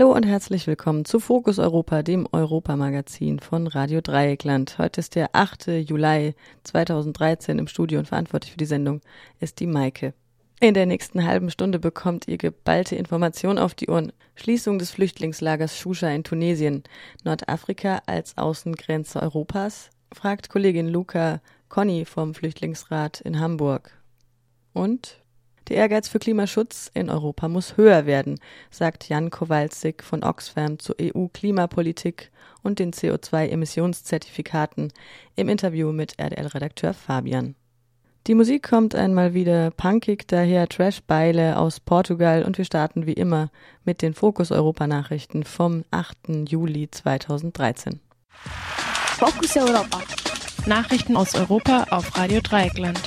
Hallo und herzlich willkommen zu Fokus Europa, dem Europamagazin von Radio Dreieckland. Heute ist der 8. Juli 2013 im Studio und verantwortlich für die Sendung ist die Maike. In der nächsten halben Stunde bekommt ihr geballte Information auf die Ohren. Schließung des Flüchtlingslagers Shusha in Tunesien, Nordafrika als Außengrenze Europas, fragt Kollegin Luca Conny vom Flüchtlingsrat in Hamburg. Und der Ehrgeiz für Klimaschutz in Europa muss höher werden, sagt Jan Kowalczyk von Oxfam zur EU-Klimapolitik und den CO2-Emissionszertifikaten im Interview mit RDL-Redakteur Fabian. Die Musik kommt einmal wieder punkig daher Trash-Beile aus Portugal und wir starten wie immer mit den Fokus Europa Nachrichten vom 8. Juli 2013. Focus Europa. Nachrichten aus Europa auf Radio Dreieckland.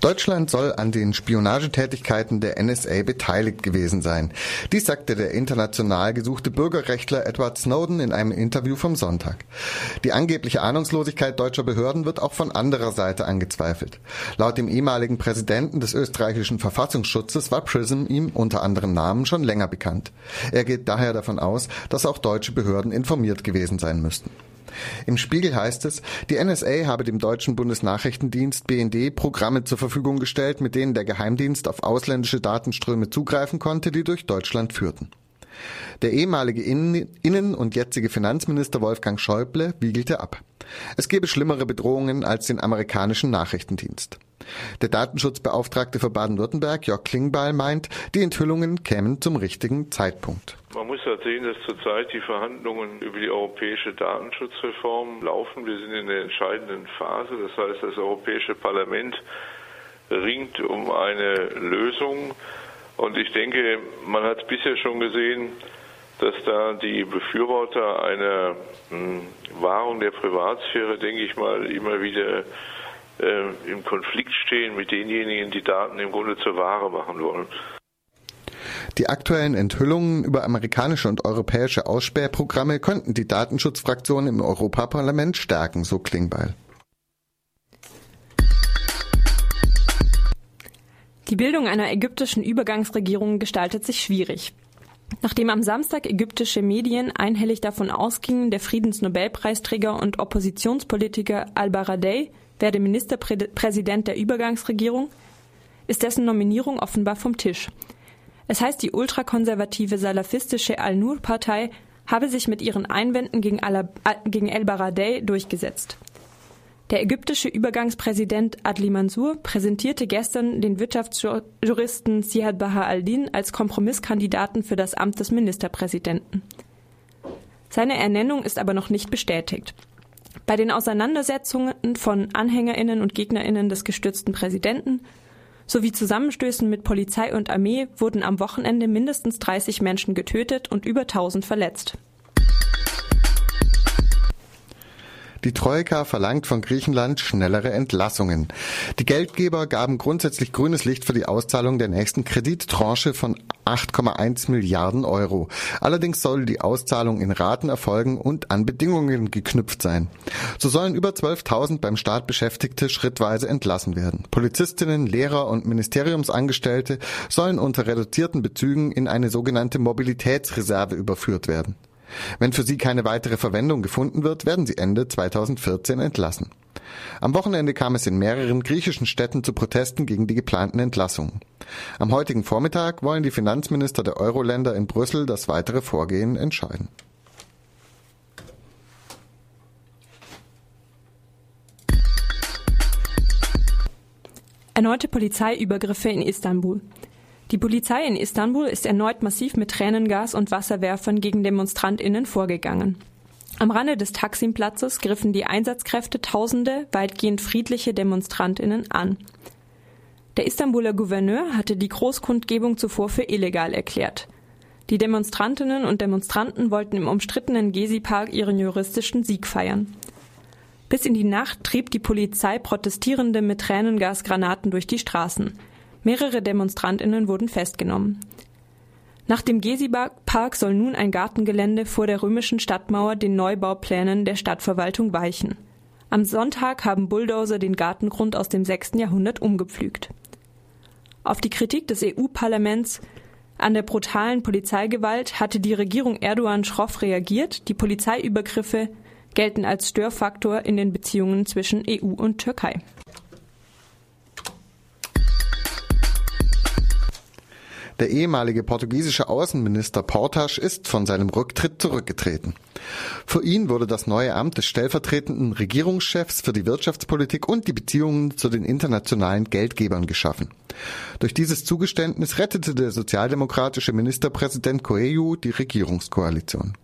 Deutschland soll an den Spionagetätigkeiten der NSA beteiligt gewesen sein. Dies sagte der international gesuchte Bürgerrechtler Edward Snowden in einem Interview vom Sonntag. Die angebliche Ahnungslosigkeit deutscher Behörden wird auch von anderer Seite angezweifelt. Laut dem ehemaligen Präsidenten des österreichischen Verfassungsschutzes war PRISM ihm unter anderem Namen schon länger bekannt. Er geht daher davon aus, dass auch deutsche Behörden informiert gewesen sein müssten. Im Spiegel heißt es, die NSA habe dem deutschen Bundesnachrichtendienst BND Programme zur Verfügung gestellt, mit denen der Geheimdienst auf ausländische Datenströme zugreifen konnte, die durch Deutschland führten. Der ehemalige Innen- und jetzige Finanzminister Wolfgang Schäuble wiegelte ab. Es gebe schlimmere Bedrohungen als den amerikanischen Nachrichtendienst. Der Datenschutzbeauftragte für Baden-Württemberg, Jörg Klingbeil, meint, die Enthüllungen kämen zum richtigen Zeitpunkt. Man muss halt sehen, dass zurzeit die Verhandlungen über die europäische Datenschutzreform laufen. Wir sind in der entscheidenden Phase. Das heißt, das Europäische Parlament ringt um eine Lösung. Und ich denke, man hat bisher schon gesehen, dass da die Befürworter einer hm, Wahrung der Privatsphäre, denke ich mal, immer wieder äh, im Konflikt stehen mit denjenigen, die Daten im Grunde zur Ware machen wollen. Die aktuellen Enthüllungen über amerikanische und europäische Aussperrprogramme könnten die Datenschutzfraktion im Europaparlament stärken, so Klingbeil. Die Bildung einer ägyptischen Übergangsregierung gestaltet sich schwierig. Nachdem am Samstag ägyptische Medien einhellig davon ausgingen, der Friedensnobelpreisträger und Oppositionspolitiker al-Baradei werde Ministerpräsident der Übergangsregierung, ist dessen Nominierung offenbar vom Tisch. Es heißt, die ultrakonservative salafistische Al-Nur-Partei habe sich mit ihren Einwänden gegen, El-Baradei durchgesetzt. Der ägyptische Übergangspräsident Adli Mansour präsentierte gestern den Wirtschaftsjuristen Siad Baha al-Din als Kompromisskandidaten für das Amt des Ministerpräsidenten. Seine Ernennung ist aber noch nicht bestätigt. Bei den Auseinandersetzungen von Anhängerinnen und Gegnerinnen des gestürzten Präsidenten sowie Zusammenstößen mit Polizei und Armee wurden am Wochenende mindestens 30 Menschen getötet und über 1000 verletzt. Die Troika verlangt von Griechenland schnellere Entlassungen. Die Geldgeber gaben grundsätzlich grünes Licht für die Auszahlung der nächsten Kredittranche von 8,1 Milliarden Euro. Allerdings soll die Auszahlung in Raten erfolgen und an Bedingungen geknüpft sein. So sollen über 12.000 beim Staat Beschäftigte schrittweise entlassen werden. Polizistinnen, Lehrer und Ministeriumsangestellte sollen unter reduzierten Bezügen in eine sogenannte Mobilitätsreserve überführt werden. Wenn für sie keine weitere Verwendung gefunden wird, werden sie Ende 2014 entlassen. Am Wochenende kam es in mehreren griechischen Städten zu Protesten gegen die geplanten Entlassungen. Am heutigen Vormittag wollen die Finanzminister der Euro-Länder in Brüssel das weitere Vorgehen entscheiden. Erneute Polizeiübergriffe in Istanbul. Die Polizei in Istanbul ist erneut massiv mit Tränengas und Wasserwerfern gegen Demonstrantinnen vorgegangen. Am Rande des Taksim-Platzes griffen die Einsatzkräfte tausende weitgehend friedliche Demonstrantinnen an. Der Istanbuler Gouverneur hatte die Großkundgebung zuvor für illegal erklärt. Die Demonstrantinnen und Demonstranten wollten im umstrittenen Gezi-Park ihren juristischen Sieg feiern. Bis in die Nacht trieb die Polizei Protestierende mit Tränengasgranaten durch die Straßen. Mehrere Demonstrantinnen wurden festgenommen. Nach dem Gezi-Park soll nun ein Gartengelände vor der römischen Stadtmauer den Neubauplänen der Stadtverwaltung weichen. Am Sonntag haben Bulldozer den Gartengrund aus dem 6. Jahrhundert umgepflügt. Auf die Kritik des EU-Parlaments an der brutalen Polizeigewalt hatte die Regierung Erdogan schroff reagiert. Die Polizeiübergriffe gelten als Störfaktor in den Beziehungen zwischen EU und Türkei. Der ehemalige portugiesische Außenminister Portas ist von seinem Rücktritt zurückgetreten. Für ihn wurde das neue Amt des stellvertretenden Regierungschefs für die Wirtschaftspolitik und die Beziehungen zu den internationalen Geldgebern geschaffen. Durch dieses Zugeständnis rettete der sozialdemokratische Ministerpräsident Coelho die Regierungskoalition.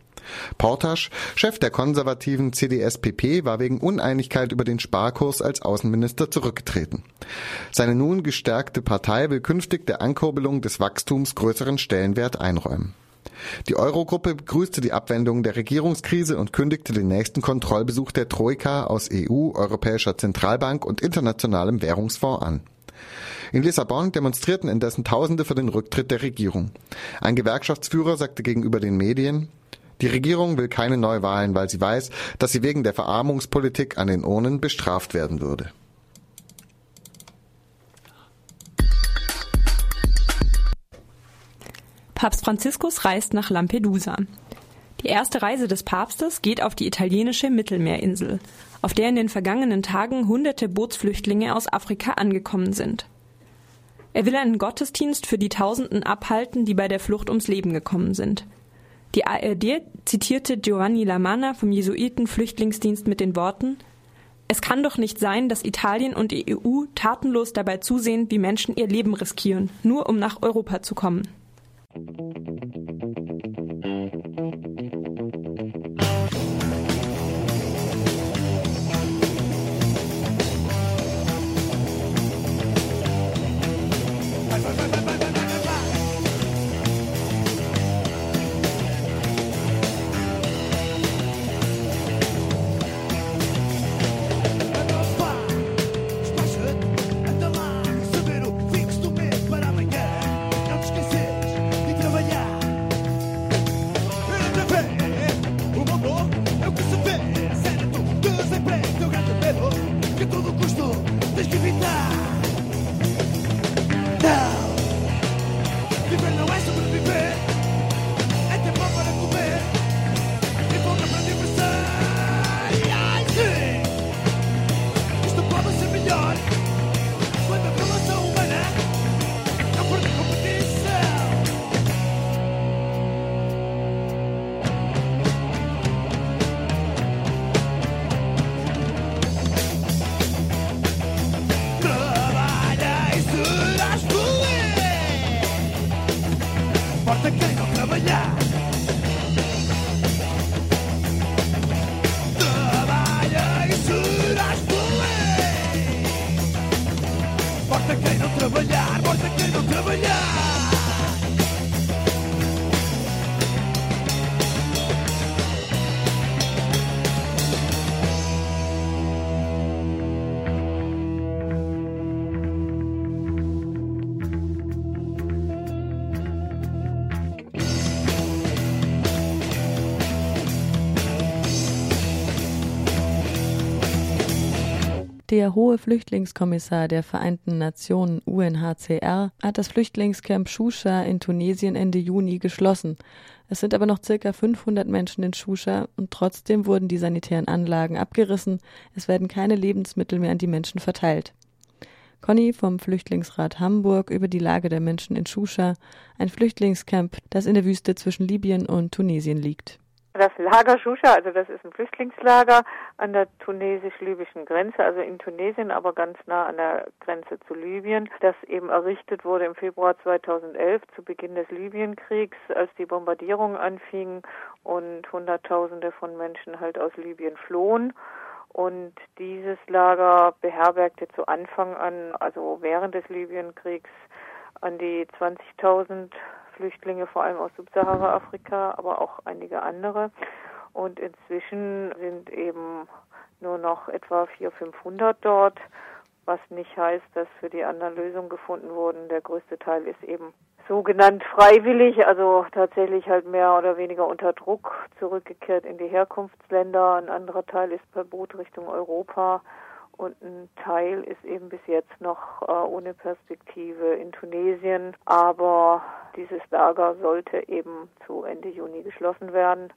Portasch, Chef der konservativen CDS-PP, war wegen Uneinigkeit über den Sparkurs als Außenminister zurückgetreten. Seine nun gestärkte Partei will künftig der Ankurbelung des Wachstums größeren Stellenwert einräumen. Die Eurogruppe begrüßte die Abwendung der Regierungskrise und kündigte den nächsten Kontrollbesuch der Troika aus EU, Europäischer Zentralbank und Internationalem Währungsfonds an. In Lissabon demonstrierten indessen Tausende für den Rücktritt der Regierung. Ein Gewerkschaftsführer sagte gegenüber den Medien, die Regierung will keine Neuwahlen, weil sie weiß, dass sie wegen der Verarmungspolitik an den Urnen bestraft werden würde. Papst Franziskus reist nach Lampedusa. Die erste Reise des Papstes geht auf die italienische Mittelmeerinsel, auf der in den vergangenen Tagen hunderte Bootsflüchtlinge aus Afrika angekommen sind. Er will einen Gottesdienst für die Tausenden abhalten, die bei der Flucht ums Leben gekommen sind. Die ARD zitierte Giovanni Lamanna vom Jesuiten-Flüchtlingsdienst mit den Worten Es kann doch nicht sein, dass Italien und die EU tatenlos dabei zusehen, wie Menschen ihr Leben riskieren, nur um nach Europa zu kommen. importa quem não trabalhar. Trabalha e serás feliz. Importa quem não trabalhar, importa quem não trabalhar. Der hohe Flüchtlingskommissar der Vereinten Nationen UNHCR hat das Flüchtlingscamp Shusha in Tunesien Ende Juni geschlossen. Es sind aber noch circa 500 Menschen in Shusha und trotzdem wurden die sanitären Anlagen abgerissen. Es werden keine Lebensmittel mehr an die Menschen verteilt. Conny vom Flüchtlingsrat Hamburg über die Lage der Menschen in Shusha, ein Flüchtlingscamp, das in der Wüste zwischen Libyen und Tunesien liegt. Das Lager Shusha, also das ist ein Flüchtlingslager an der tunesisch-libyschen Grenze, also in Tunesien, aber ganz nah an der Grenze zu Libyen, das eben errichtet wurde im Februar 2011 zu Beginn des Libyenkriegs, als die Bombardierungen anfingen und Hunderttausende von Menschen halt aus Libyen flohen. Und dieses Lager beherbergte zu Anfang an, also während des Libyenkriegs, an die 20.000 Flüchtlinge, vor allem aus Subsahara-Afrika, aber auch einige andere. Und inzwischen sind eben nur noch etwa 400, 500 dort, was nicht heißt, dass für die anderen Lösungen gefunden wurden. Der größte Teil ist eben sogenannt freiwillig, also tatsächlich halt mehr oder weniger unter Druck zurückgekehrt in die Herkunftsländer. Ein anderer Teil ist per Boot Richtung Europa und ein Teil ist eben bis jetzt noch äh, ohne Perspektive in Tunesien. Aber dieses Lager sollte eben zu Ende Juni geschlossen werden.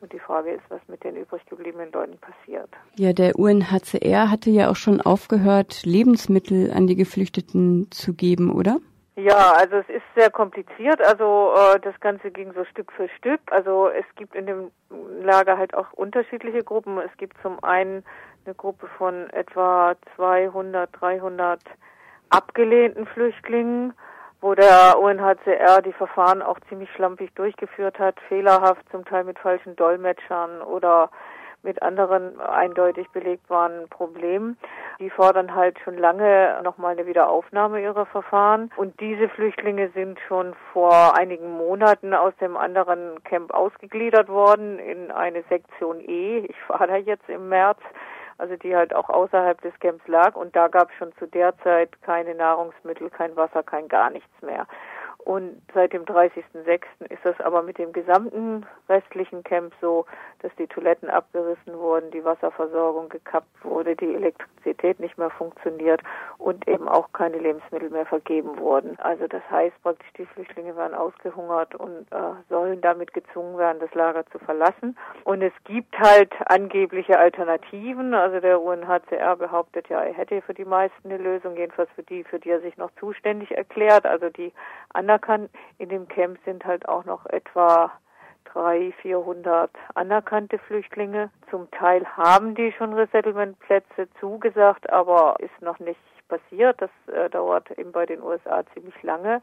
Und die Frage ist, was mit den übrig gebliebenen Leuten passiert. Ja, der UNHCR hatte ja auch schon aufgehört, Lebensmittel an die Geflüchteten zu geben, oder? Ja, also es ist sehr kompliziert. Also äh, das Ganze ging so Stück für Stück. Also es gibt in dem Lager halt auch unterschiedliche Gruppen. Es gibt zum einen eine Gruppe von etwa 200, 300 abgelehnten Flüchtlingen, wo der UNHCR die Verfahren auch ziemlich schlampig durchgeführt hat, fehlerhaft, zum Teil mit falschen Dolmetschern oder mit anderen eindeutig belegt waren Problemen. Die fordern halt schon lange nochmal eine Wiederaufnahme ihrer Verfahren. Und diese Flüchtlinge sind schon vor einigen Monaten aus dem anderen Camp ausgegliedert worden in eine Sektion E. Ich war da jetzt im März also die halt auch außerhalb des Camps lag und da gab es schon zu der Zeit keine Nahrungsmittel, kein Wasser, kein gar nichts mehr. Und seit dem 30.06. ist das aber mit dem gesamten restlichen Camp so, dass die Toiletten abgerissen wurden, die Wasserversorgung gekappt wurde, die Elektrizität nicht mehr funktioniert und eben auch keine Lebensmittel mehr vergeben wurden. Also das heißt praktisch, die Flüchtlinge werden ausgehungert und äh, sollen damit gezwungen werden, das Lager zu verlassen. Und es gibt halt angebliche Alternativen. Also der UNHCR behauptet ja, er hätte für die meisten eine Lösung, jedenfalls für die, für die er sich noch zuständig erklärt, also die anderen anerkannt. In dem Camp sind halt auch noch etwa drei, vierhundert anerkannte Flüchtlinge. Zum Teil haben die schon Resettlement-Plätze zugesagt, aber ist noch nicht passiert. Das äh, dauert eben bei den USA ziemlich lange.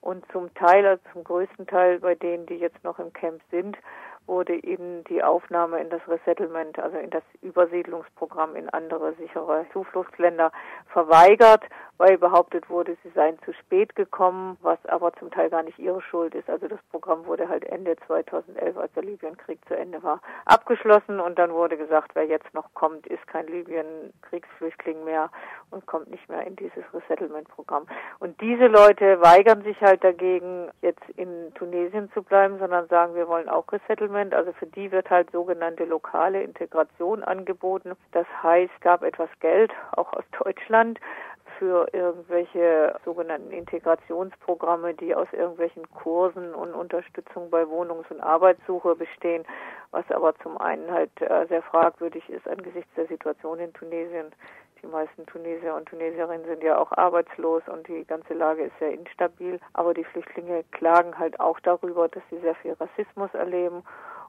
Und zum Teil, also zum größten Teil bei denen, die jetzt noch im Camp sind, wurde ihnen die Aufnahme in das Resettlement, also in das Übersiedlungsprogramm in andere sichere Zufluchtsländer verweigert, weil behauptet wurde, sie seien zu spät gekommen, was aber zum Teil gar nicht ihre Schuld ist. Also das Programm wurde halt Ende 2011, als der Libyenkrieg zu Ende war, abgeschlossen und dann wurde gesagt, wer jetzt noch kommt, ist kein Libyen-Kriegsflüchtling mehr und kommt nicht mehr in dieses Resettlement-Programm. Und diese Leute weigern sich halt dagegen, jetzt in Tunesien zu bleiben, sondern sagen, wir wollen auch Resettlement Settlement, also für die wird halt sogenannte lokale Integration angeboten. Das heißt, gab etwas Geld, auch aus Deutschland, für irgendwelche sogenannten Integrationsprogramme, die aus irgendwelchen Kursen und Unterstützung bei Wohnungs- und Arbeitssuche bestehen, was aber zum einen halt äh, sehr fragwürdig ist angesichts der Situation in Tunesien. Die meisten Tunesier und Tunesierinnen sind ja auch arbeitslos und die ganze Lage ist sehr instabil. Aber die Flüchtlinge klagen halt auch darüber, dass sie sehr viel Rassismus erleben.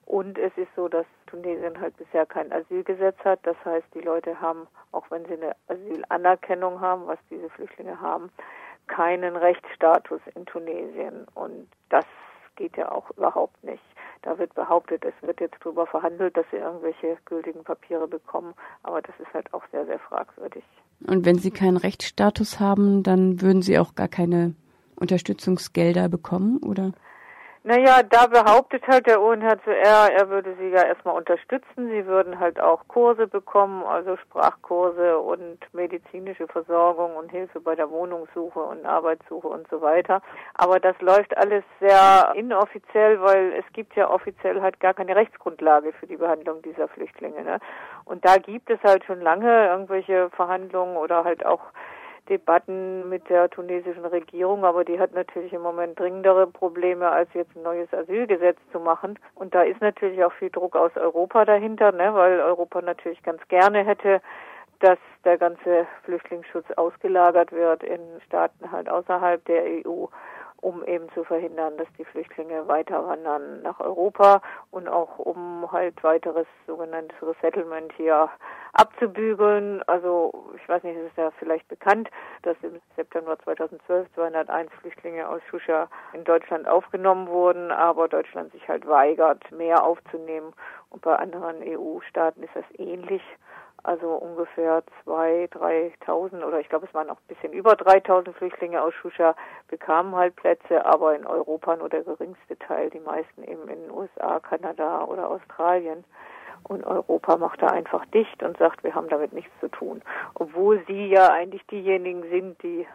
Und es ist so, dass Tunesien halt bisher kein Asylgesetz hat. Das heißt, die Leute haben, auch wenn sie eine Asylanerkennung haben, was diese Flüchtlinge haben, keinen Rechtsstatus in Tunesien. Und das geht ja auch überhaupt nicht. Da wird behauptet, es wird jetzt darüber verhandelt, dass sie irgendwelche gültigen Papiere bekommen, aber das ist halt auch sehr, sehr fragwürdig. Und wenn sie keinen Rechtsstatus haben, dann würden sie auch gar keine Unterstützungsgelder bekommen, oder? Naja, da behauptet halt der UNHCR, er würde sie ja erstmal unterstützen. Sie würden halt auch Kurse bekommen, also Sprachkurse und medizinische Versorgung und Hilfe bei der Wohnungssuche und Arbeitssuche und so weiter. Aber das läuft alles sehr inoffiziell, weil es gibt ja offiziell halt gar keine Rechtsgrundlage für die Behandlung dieser Flüchtlinge. Ne? Und da gibt es halt schon lange irgendwelche Verhandlungen oder halt auch Debatten mit der tunesischen Regierung, aber die hat natürlich im Moment dringendere Probleme, als jetzt ein neues Asylgesetz zu machen. Und da ist natürlich auch viel Druck aus Europa dahinter, ne, weil Europa natürlich ganz gerne hätte, dass der ganze Flüchtlingsschutz ausgelagert wird in Staaten halt außerhalb der EU um eben zu verhindern, dass die Flüchtlinge weiter wandern nach Europa und auch um halt weiteres sogenanntes Resettlement hier abzubügeln. Also ich weiß nicht, es ist ja vielleicht bekannt, dass im September 2012 201 Flüchtlinge aus Shusha in Deutschland aufgenommen wurden, aber Deutschland sich halt weigert, mehr aufzunehmen. Und bei anderen EU-Staaten ist das ähnlich. Also ungefähr zwei, dreitausend oder ich glaube, es waren auch ein bisschen über dreitausend Flüchtlinge aus Shusha bekamen halt Plätze, aber in Europa nur der geringste Teil, die meisten eben in den USA, Kanada oder Australien. Und Europa macht da einfach dicht und sagt, wir haben damit nichts zu tun. Obwohl sie ja eigentlich diejenigen sind, die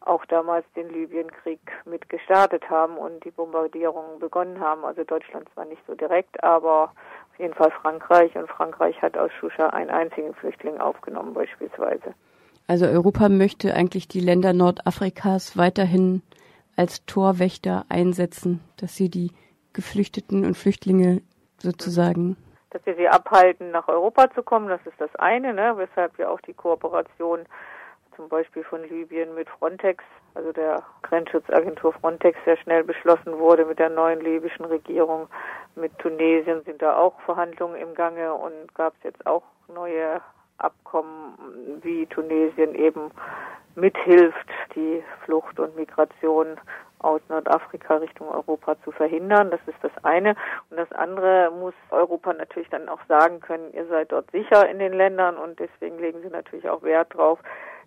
auch damals den Libyenkrieg mit gestartet haben und die Bombardierungen begonnen haben. Also Deutschland zwar nicht so direkt, aber auf jeden Fall Frankreich. Und Frankreich hat aus Shusha einen einzigen Flüchtling aufgenommen beispielsweise. Also Europa möchte eigentlich die Länder Nordafrikas weiterhin als Torwächter einsetzen, dass sie die Geflüchteten und Flüchtlinge sozusagen dass wir sie abhalten, nach Europa zu kommen. Das ist das eine, ne? weshalb wir auch die Kooperation zum Beispiel von Libyen mit Frontex, also der Grenzschutzagentur Frontex, sehr schnell beschlossen wurde mit der neuen libyschen Regierung. Mit Tunesien sind da auch Verhandlungen im Gange und gab es jetzt auch neue Abkommen, wie Tunesien eben mithilft, die Flucht und Migration aus Nordafrika Richtung Europa zu verhindern. Das ist das eine. Und das andere muss Europa natürlich dann auch sagen können, ihr seid dort sicher in den Ländern und deswegen legen sie natürlich auch Wert drauf,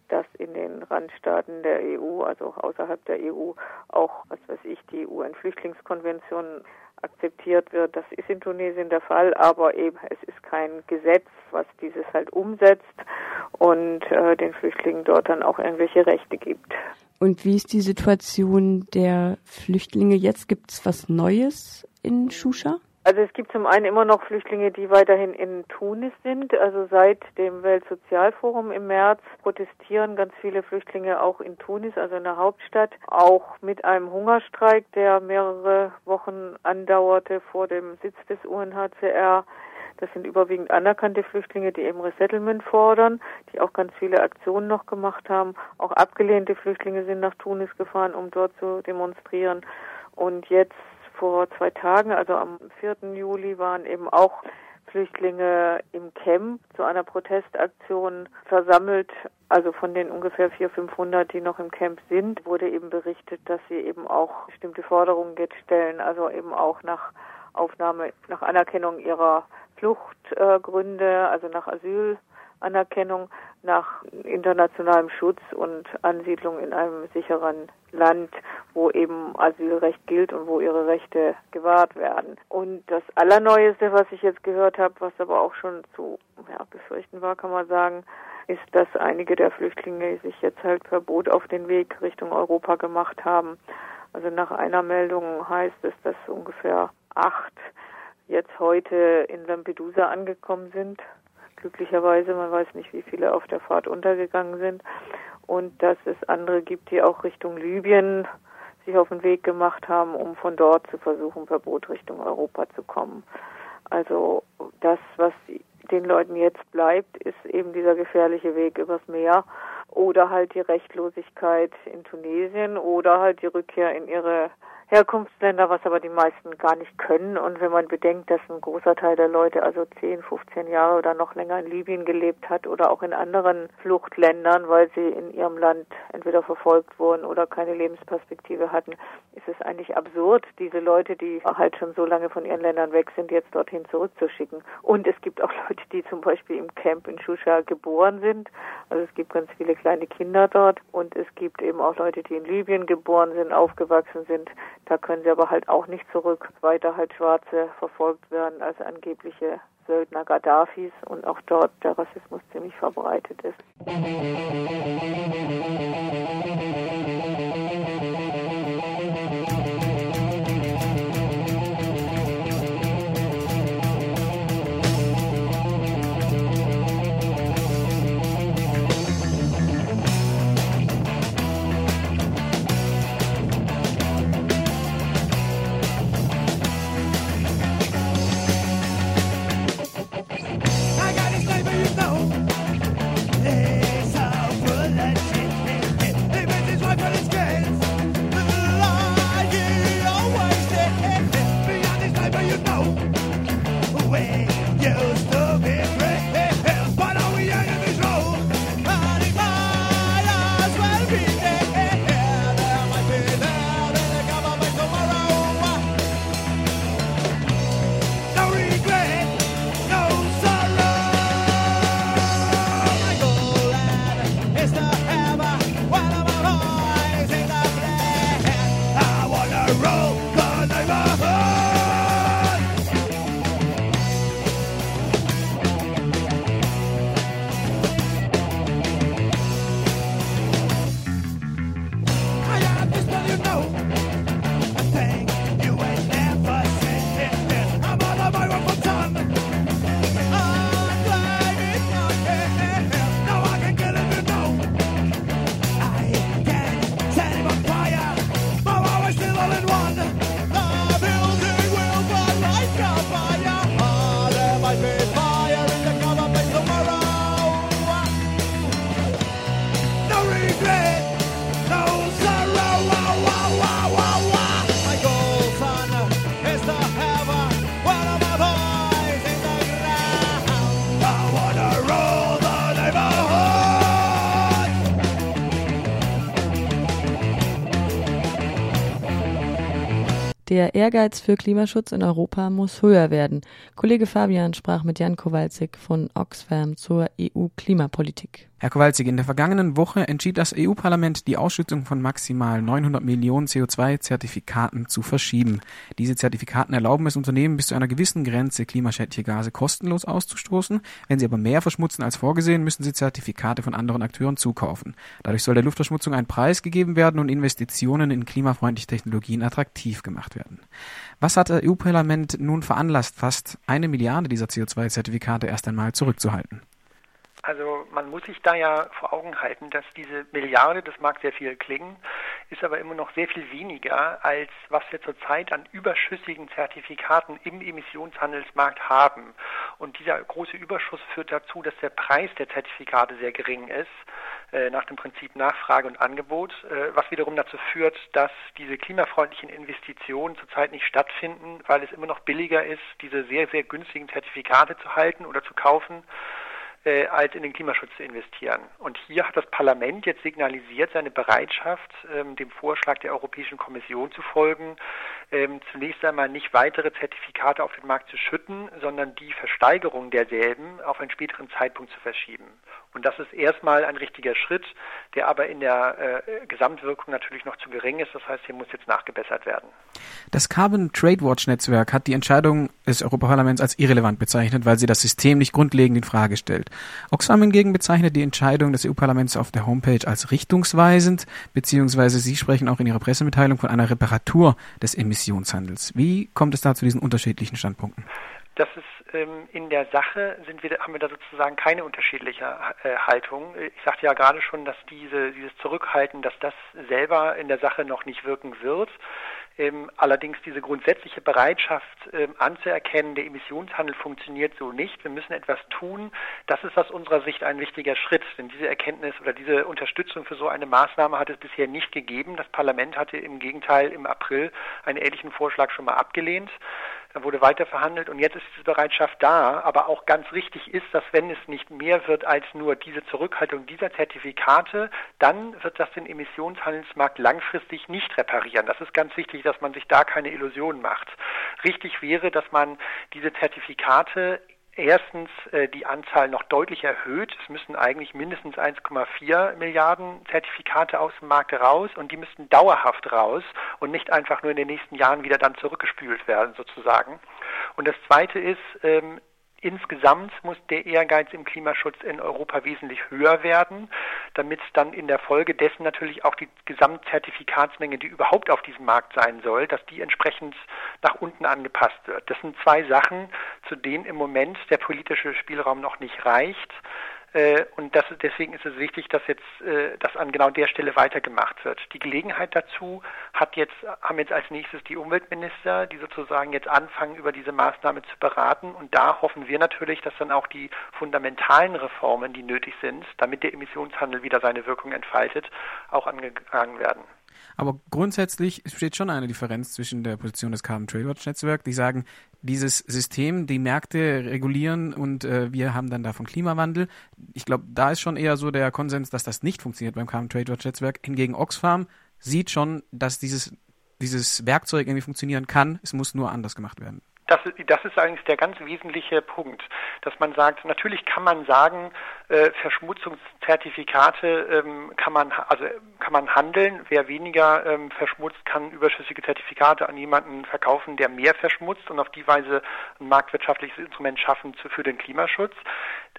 dass in den Randstaaten der EU, also auch außerhalb der EU, auch, was weiß ich, die UN-Flüchtlingskonvention akzeptiert wird. Das ist in Tunesien der Fall, aber eben es ist kein Gesetz, was dieses halt umsetzt und äh, den Flüchtlingen dort dann auch irgendwelche Rechte gibt. Und wie ist die Situation der Flüchtlinge jetzt? Gibt es was Neues in Shusha? Also es gibt zum einen immer noch Flüchtlinge, die weiterhin in Tunis sind. Also seit dem Weltsozialforum im März protestieren ganz viele Flüchtlinge auch in Tunis, also in der Hauptstadt, auch mit einem Hungerstreik, der mehrere Wochen andauerte vor dem Sitz des UNHCR. Das sind überwiegend anerkannte Flüchtlinge, die eben Resettlement fordern, die auch ganz viele Aktionen noch gemacht haben. Auch abgelehnte Flüchtlinge sind nach Tunis gefahren, um dort zu demonstrieren. Und jetzt vor zwei Tagen, also am 4. Juli, waren eben auch Flüchtlinge im Camp zu einer Protestaktion versammelt. Also von den ungefähr 400, 500, die noch im Camp sind, wurde eben berichtet, dass sie eben auch bestimmte Forderungen jetzt stellen, also eben auch nach Aufnahme, nach Anerkennung ihrer Fluchtgründe, also nach Asylanerkennung, nach internationalem Schutz und Ansiedlung in einem sicheren Land, wo eben Asylrecht gilt und wo ihre Rechte gewahrt werden. Und das Allerneueste, was ich jetzt gehört habe, was aber auch schon zu ja, befürchten war, kann man sagen, ist, dass einige der Flüchtlinge sich jetzt halt per Boot auf den Weg Richtung Europa gemacht haben. Also nach einer Meldung heißt es, dass ungefähr acht jetzt heute in Lampedusa angekommen sind. Glücklicherweise, man weiß nicht, wie viele auf der Fahrt untergegangen sind. Und dass es andere gibt, die auch Richtung Libyen sich auf den Weg gemacht haben, um von dort zu versuchen, per Boot Richtung Europa zu kommen. Also das, was den Leuten jetzt bleibt, ist eben dieser gefährliche Weg übers Meer oder halt die Rechtlosigkeit in Tunesien oder halt die Rückkehr in ihre Herkunftsländer, was aber die meisten gar nicht können. Und wenn man bedenkt, dass ein großer Teil der Leute also 10, 15 Jahre oder noch länger in Libyen gelebt hat oder auch in anderen Fluchtländern, weil sie in ihrem Land entweder verfolgt wurden oder keine Lebensperspektive hatten, ist es eigentlich absurd, diese Leute, die halt schon so lange von ihren Ländern weg sind, jetzt dorthin zurückzuschicken. Und es gibt auch Leute, die zum Beispiel im Camp in Shusha geboren sind. Also es gibt ganz viele kleine Kinder dort und es gibt eben auch Leute, die in Libyen geboren sind, aufgewachsen sind, da können sie aber halt auch nicht zurück, weiter halt Schwarze verfolgt werden als angebliche Söldner Gaddafis und auch dort der Rassismus ziemlich verbreitet ist. Der Ehrgeiz für Klimaschutz in Europa muss höher werden. Kollege Fabian sprach mit Jan Kowalczyk von Oxfam zur EU-Klimapolitik. Herr Kowalczyk, in der vergangenen Woche entschied das EU-Parlament, die Ausschüttung von maximal 900 Millionen CO2-Zertifikaten zu verschieben. Diese Zertifikaten erlauben es Unternehmen bis zu einer gewissen Grenze klimaschädliche Gase kostenlos auszustoßen. Wenn sie aber mehr verschmutzen als vorgesehen, müssen sie Zertifikate von anderen Akteuren zukaufen. Dadurch soll der Luftverschmutzung ein Preis gegeben werden und Investitionen in klimafreundliche Technologien attraktiv gemacht werden. Was hat das EU-Parlament nun veranlasst, fast eine Milliarde dieser CO2-Zertifikate erst einmal zurückzuhalten? Also man muss sich da ja vor Augen halten, dass diese Milliarde, das mag sehr viel klingen, ist aber immer noch sehr viel weniger, als was wir zurzeit an überschüssigen Zertifikaten im Emissionshandelsmarkt haben. Und dieser große Überschuss führt dazu, dass der Preis der Zertifikate sehr gering ist, äh, nach dem Prinzip Nachfrage und Angebot, äh, was wiederum dazu führt, dass diese klimafreundlichen Investitionen zurzeit nicht stattfinden, weil es immer noch billiger ist, diese sehr, sehr günstigen Zertifikate zu halten oder zu kaufen äh, als in den Klimaschutz zu investieren. Und hier hat das Parlament jetzt signalisiert seine Bereitschaft, ähm, dem Vorschlag der Europäischen Kommission zu folgen, ähm, zunächst einmal nicht weitere Zertifikate auf den Markt zu schütten, sondern die Versteigerung derselben auf einen späteren Zeitpunkt zu verschieben. Und das ist erstmal ein richtiger Schritt, der aber in der äh, Gesamtwirkung natürlich noch zu gering ist. Das heißt, hier muss jetzt nachgebessert werden. Das Carbon Trade Watch Netzwerk hat die Entscheidung des Europaparlaments als irrelevant bezeichnet, weil sie das System nicht grundlegend in Frage stellt. Oxfam hingegen bezeichnet die Entscheidung des EU-Parlaments auf der Homepage als richtungsweisend, beziehungsweise Sie sprechen auch in Ihrer Pressemitteilung von einer Reparatur des Emissionshandels. Wie kommt es da zu diesen unterschiedlichen Standpunkten? Das ist in der Sache sind wir, haben wir da sozusagen keine unterschiedliche äh, Haltung. Ich sagte ja gerade schon, dass diese, dieses Zurückhalten, dass das selber in der Sache noch nicht wirken wird. Ähm, allerdings diese grundsätzliche Bereitschaft ähm, anzuerkennen, der Emissionshandel funktioniert so nicht. Wir müssen etwas tun. Das ist aus unserer Sicht ein wichtiger Schritt, denn diese Erkenntnis oder diese Unterstützung für so eine Maßnahme hat es bisher nicht gegeben. Das Parlament hatte im Gegenteil im April einen ähnlichen Vorschlag schon mal abgelehnt. Da wurde weiter verhandelt und jetzt ist diese Bereitschaft da. Aber auch ganz richtig ist, dass wenn es nicht mehr wird als nur diese Zurückhaltung dieser Zertifikate, dann wird das den Emissionshandelsmarkt langfristig nicht reparieren. Das ist ganz wichtig, dass man sich da keine Illusionen macht. Richtig wäre, dass man diese Zertifikate erstens äh, die Anzahl noch deutlich erhöht. Es müssen eigentlich mindestens 1,4 Milliarden Zertifikate aus dem Markt raus und die müssten dauerhaft raus und nicht einfach nur in den nächsten Jahren wieder dann zurückgespült werden sozusagen. Und das Zweite ist, ähm, Insgesamt muss der Ehrgeiz im Klimaschutz in Europa wesentlich höher werden, damit dann in der Folge dessen natürlich auch die Gesamtzertifikatsmenge, die überhaupt auf diesem Markt sein soll, dass die entsprechend nach unten angepasst wird. Das sind zwei Sachen, zu denen im Moment der politische Spielraum noch nicht reicht. Äh, und das, deswegen ist es wichtig, dass jetzt äh, das an genau der Stelle weitergemacht wird. Die Gelegenheit dazu hat jetzt, haben jetzt als nächstes die Umweltminister, die sozusagen jetzt anfangen, über diese Maßnahme zu beraten. Und da hoffen wir natürlich, dass dann auch die fundamentalen Reformen, die nötig sind, damit der Emissionshandel wieder seine Wirkung entfaltet, auch angegangen werden. Aber grundsätzlich besteht schon eine Differenz zwischen der Position des Carbon Trade Watch Netzwerk, die sagen, dieses System, die Märkte regulieren und äh, wir haben dann davon Klimawandel. Ich glaube, da ist schon eher so der Konsens, dass das nicht funktioniert beim Carbon Trade Watch Netzwerk. Hingegen Oxfam sieht schon, dass dieses, dieses Werkzeug irgendwie funktionieren kann. Es muss nur anders gemacht werden. Das, das ist eigentlich der ganz wesentliche Punkt, dass man sagt, natürlich kann man sagen, äh, Verschmutzungszertifikate ähm, kann man also kann man handeln. Wer weniger ähm, verschmutzt, kann überschüssige Zertifikate an jemanden verkaufen, der mehr verschmutzt und auf die Weise ein marktwirtschaftliches Instrument schaffen zu, für den Klimaschutz.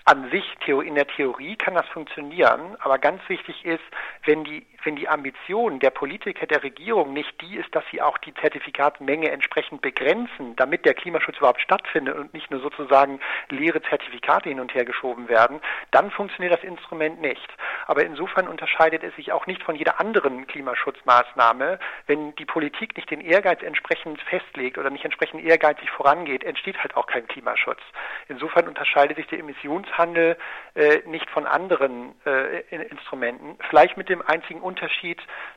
An sich in der Theorie kann das funktionieren, aber ganz wichtig ist, wenn die wenn die Ambition der Politiker der Regierung nicht die ist, dass sie auch die Zertifikatmenge entsprechend begrenzen, damit der Klimaschutz überhaupt stattfindet und nicht nur sozusagen leere Zertifikate hin und her geschoben werden, dann funktioniert das Instrument nicht. Aber insofern unterscheidet es sich auch nicht von jeder anderen Klimaschutzmaßnahme. Wenn die Politik nicht den Ehrgeiz entsprechend festlegt oder nicht entsprechend ehrgeizig vorangeht, entsteht halt auch kein Klimaschutz. Insofern unterscheidet sich der Emissionshandel äh, nicht von anderen äh, Instrumenten. Vielleicht mit dem einzigen Unterschied,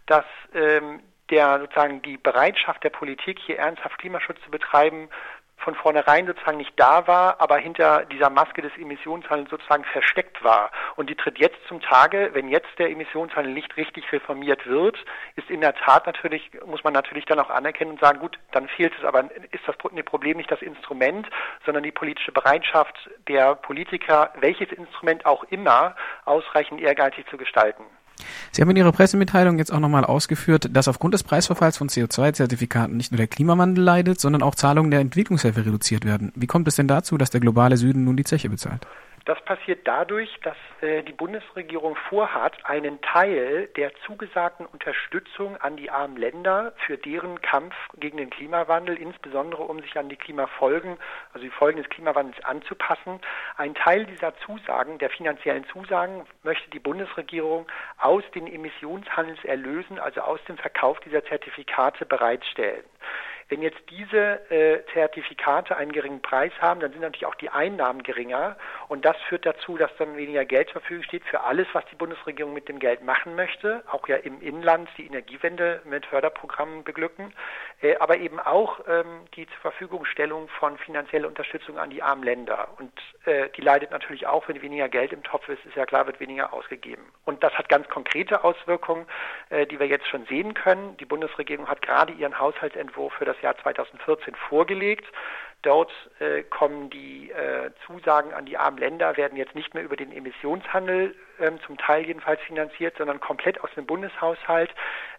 dass ähm, der sozusagen die Bereitschaft der Politik, hier ernsthaft Klimaschutz zu betreiben, von vornherein sozusagen nicht da war, aber hinter dieser Maske des Emissionshandels sozusagen versteckt war. Und die tritt jetzt zum Tage, wenn jetzt der Emissionshandel nicht richtig reformiert wird, ist in der Tat natürlich, muss man natürlich dann auch anerkennen und sagen, gut, dann fehlt es aber, ist das Problem nicht das Instrument, sondern die politische Bereitschaft der Politiker, welches Instrument auch immer, ausreichend ehrgeizig zu gestalten. Sie haben in Ihrer Pressemitteilung jetzt auch nochmal ausgeführt, dass aufgrund des Preisverfalls von CO2-Zertifikaten nicht nur der Klimawandel leidet, sondern auch Zahlungen der Entwicklungshilfe reduziert werden. Wie kommt es denn dazu, dass der globale Süden nun die Zeche bezahlt? Das passiert dadurch, dass äh, die Bundesregierung vorhat, einen Teil der zugesagten Unterstützung an die armen Länder für deren Kampf gegen den Klimawandel, insbesondere um sich an die Klimafolgen, also die Folgen des Klimawandels anzupassen, einen Teil dieser Zusagen, der finanziellen Zusagen, möchte die Bundesregierung aus den Emissionshandelserlösen, also aus dem Verkauf dieser Zertifikate bereitstellen. Wenn jetzt diese äh, Zertifikate einen geringen Preis haben, dann sind natürlich auch die Einnahmen geringer. Und das führt dazu, dass dann weniger Geld zur Verfügung steht für alles, was die Bundesregierung mit dem Geld machen möchte, auch ja im Inland die Energiewende mit Förderprogrammen beglücken, aber eben auch ähm, die zur Verfügungstellung von finanzieller Unterstützung an die armen Länder und äh, die leidet natürlich auch, wenn weniger Geld im Topf ist, ist ja klar, wird weniger ausgegeben. Und das hat ganz konkrete Auswirkungen, äh, die wir jetzt schon sehen können. Die Bundesregierung hat gerade ihren Haushaltsentwurf für das Jahr 2014 vorgelegt. Dort äh, kommen die äh, Zusagen an die armen Länder, werden jetzt nicht mehr über den Emissionshandel ähm, zum Teil jedenfalls finanziert, sondern komplett aus dem Bundeshaushalt.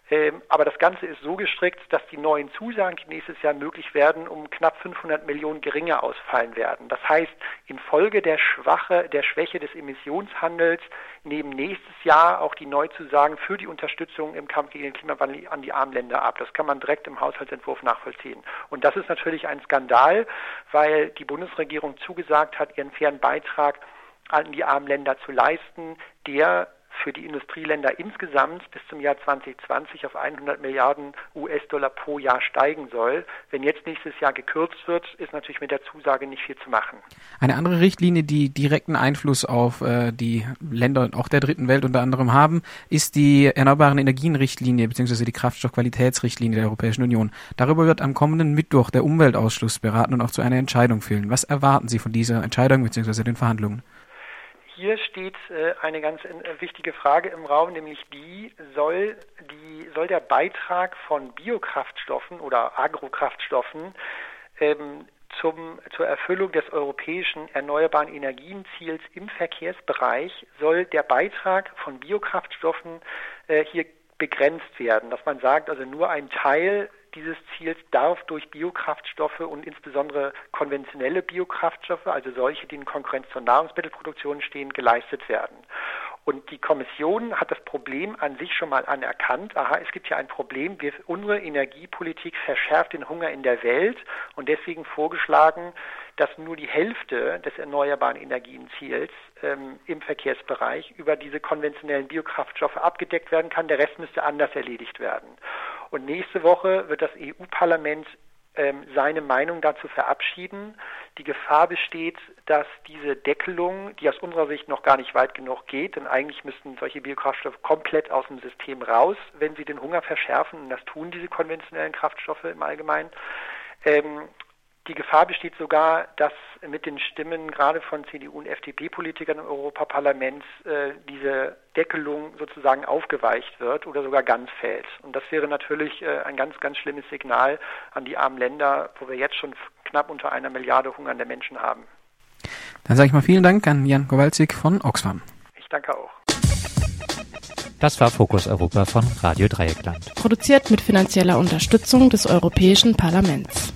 Ähm, aber das Ganze ist so gestrickt, dass die neuen Zusagen, die nächstes Jahr möglich werden, um knapp 500 Millionen geringer ausfallen werden. Das heißt, infolge der Schwache, der Schwäche des Emissionshandels nehmen nächstes Jahr auch die Neuzusagen für die Unterstützung im Kampf gegen den Klimawandel an die armen Länder ab. Das kann man direkt im Haushaltsentwurf nachvollziehen. Und das ist natürlich ein Skandal, weil die Bundesregierung zugesagt hat, ihren fairen Beitrag an die armen Länder zu leisten, der für die Industrieländer insgesamt bis zum Jahr 2020 auf 100 Milliarden US-Dollar pro Jahr steigen soll. Wenn jetzt nächstes Jahr gekürzt wird, ist natürlich mit der Zusage nicht viel zu machen. Eine andere Richtlinie, die direkten Einfluss auf äh, die Länder auch der dritten Welt unter anderem haben, ist die Erneuerbaren Energien-Richtlinie bzw. die Kraftstoffqualitätsrichtlinie der Europäischen Union. Darüber wird am kommenden Mittwoch der Umweltausschuss beraten und auch zu einer Entscheidung führen. Was erwarten Sie von dieser Entscheidung bzw. den Verhandlungen? Hier steht äh, eine ganz äh, wichtige Frage im Raum, nämlich die soll, die, soll der Beitrag von Biokraftstoffen oder Agrokraftstoffen ähm, zum, zur Erfüllung des europäischen erneuerbaren Energienziels im Verkehrsbereich soll der Beitrag von Biokraftstoffen äh, hier begrenzt werden, dass man sagt, also nur ein Teil dieses Ziels darf durch Biokraftstoffe und insbesondere konventionelle Biokraftstoffe, also solche, die in Konkurrenz zur Nahrungsmittelproduktion stehen, geleistet werden. Und die Kommission hat das Problem an sich schon mal anerkannt. Aha, es gibt ja ein Problem. Wir, unsere Energiepolitik verschärft den Hunger in der Welt und deswegen vorgeschlagen, dass nur die Hälfte des erneuerbaren Energienziels ähm, im Verkehrsbereich über diese konventionellen Biokraftstoffe abgedeckt werden kann. Der Rest müsste anders erledigt werden. Und nächste Woche wird das EU-Parlament ähm, seine Meinung dazu verabschieden. Die Gefahr besteht, dass diese Deckelung, die aus unserer Sicht noch gar nicht weit genug geht, denn eigentlich müssten solche Biokraftstoffe komplett aus dem System raus, wenn sie den Hunger verschärfen, und das tun diese konventionellen Kraftstoffe im Allgemeinen, ähm, die Gefahr besteht sogar, dass mit den Stimmen gerade von CDU und FDP-Politikern im Europaparlament äh, diese Deckelung sozusagen aufgeweicht wird oder sogar ganz fällt. Und das wäre natürlich äh, ein ganz, ganz schlimmes Signal an die armen Länder, wo wir jetzt schon knapp unter einer Milliarde hungernde Menschen haben. Dann sage ich mal vielen Dank an Jan Kowalczyk von Oxfam. Ich danke auch. Das war Fokus Europa von Radio Dreieckland. Produziert mit finanzieller Unterstützung des Europäischen Parlaments.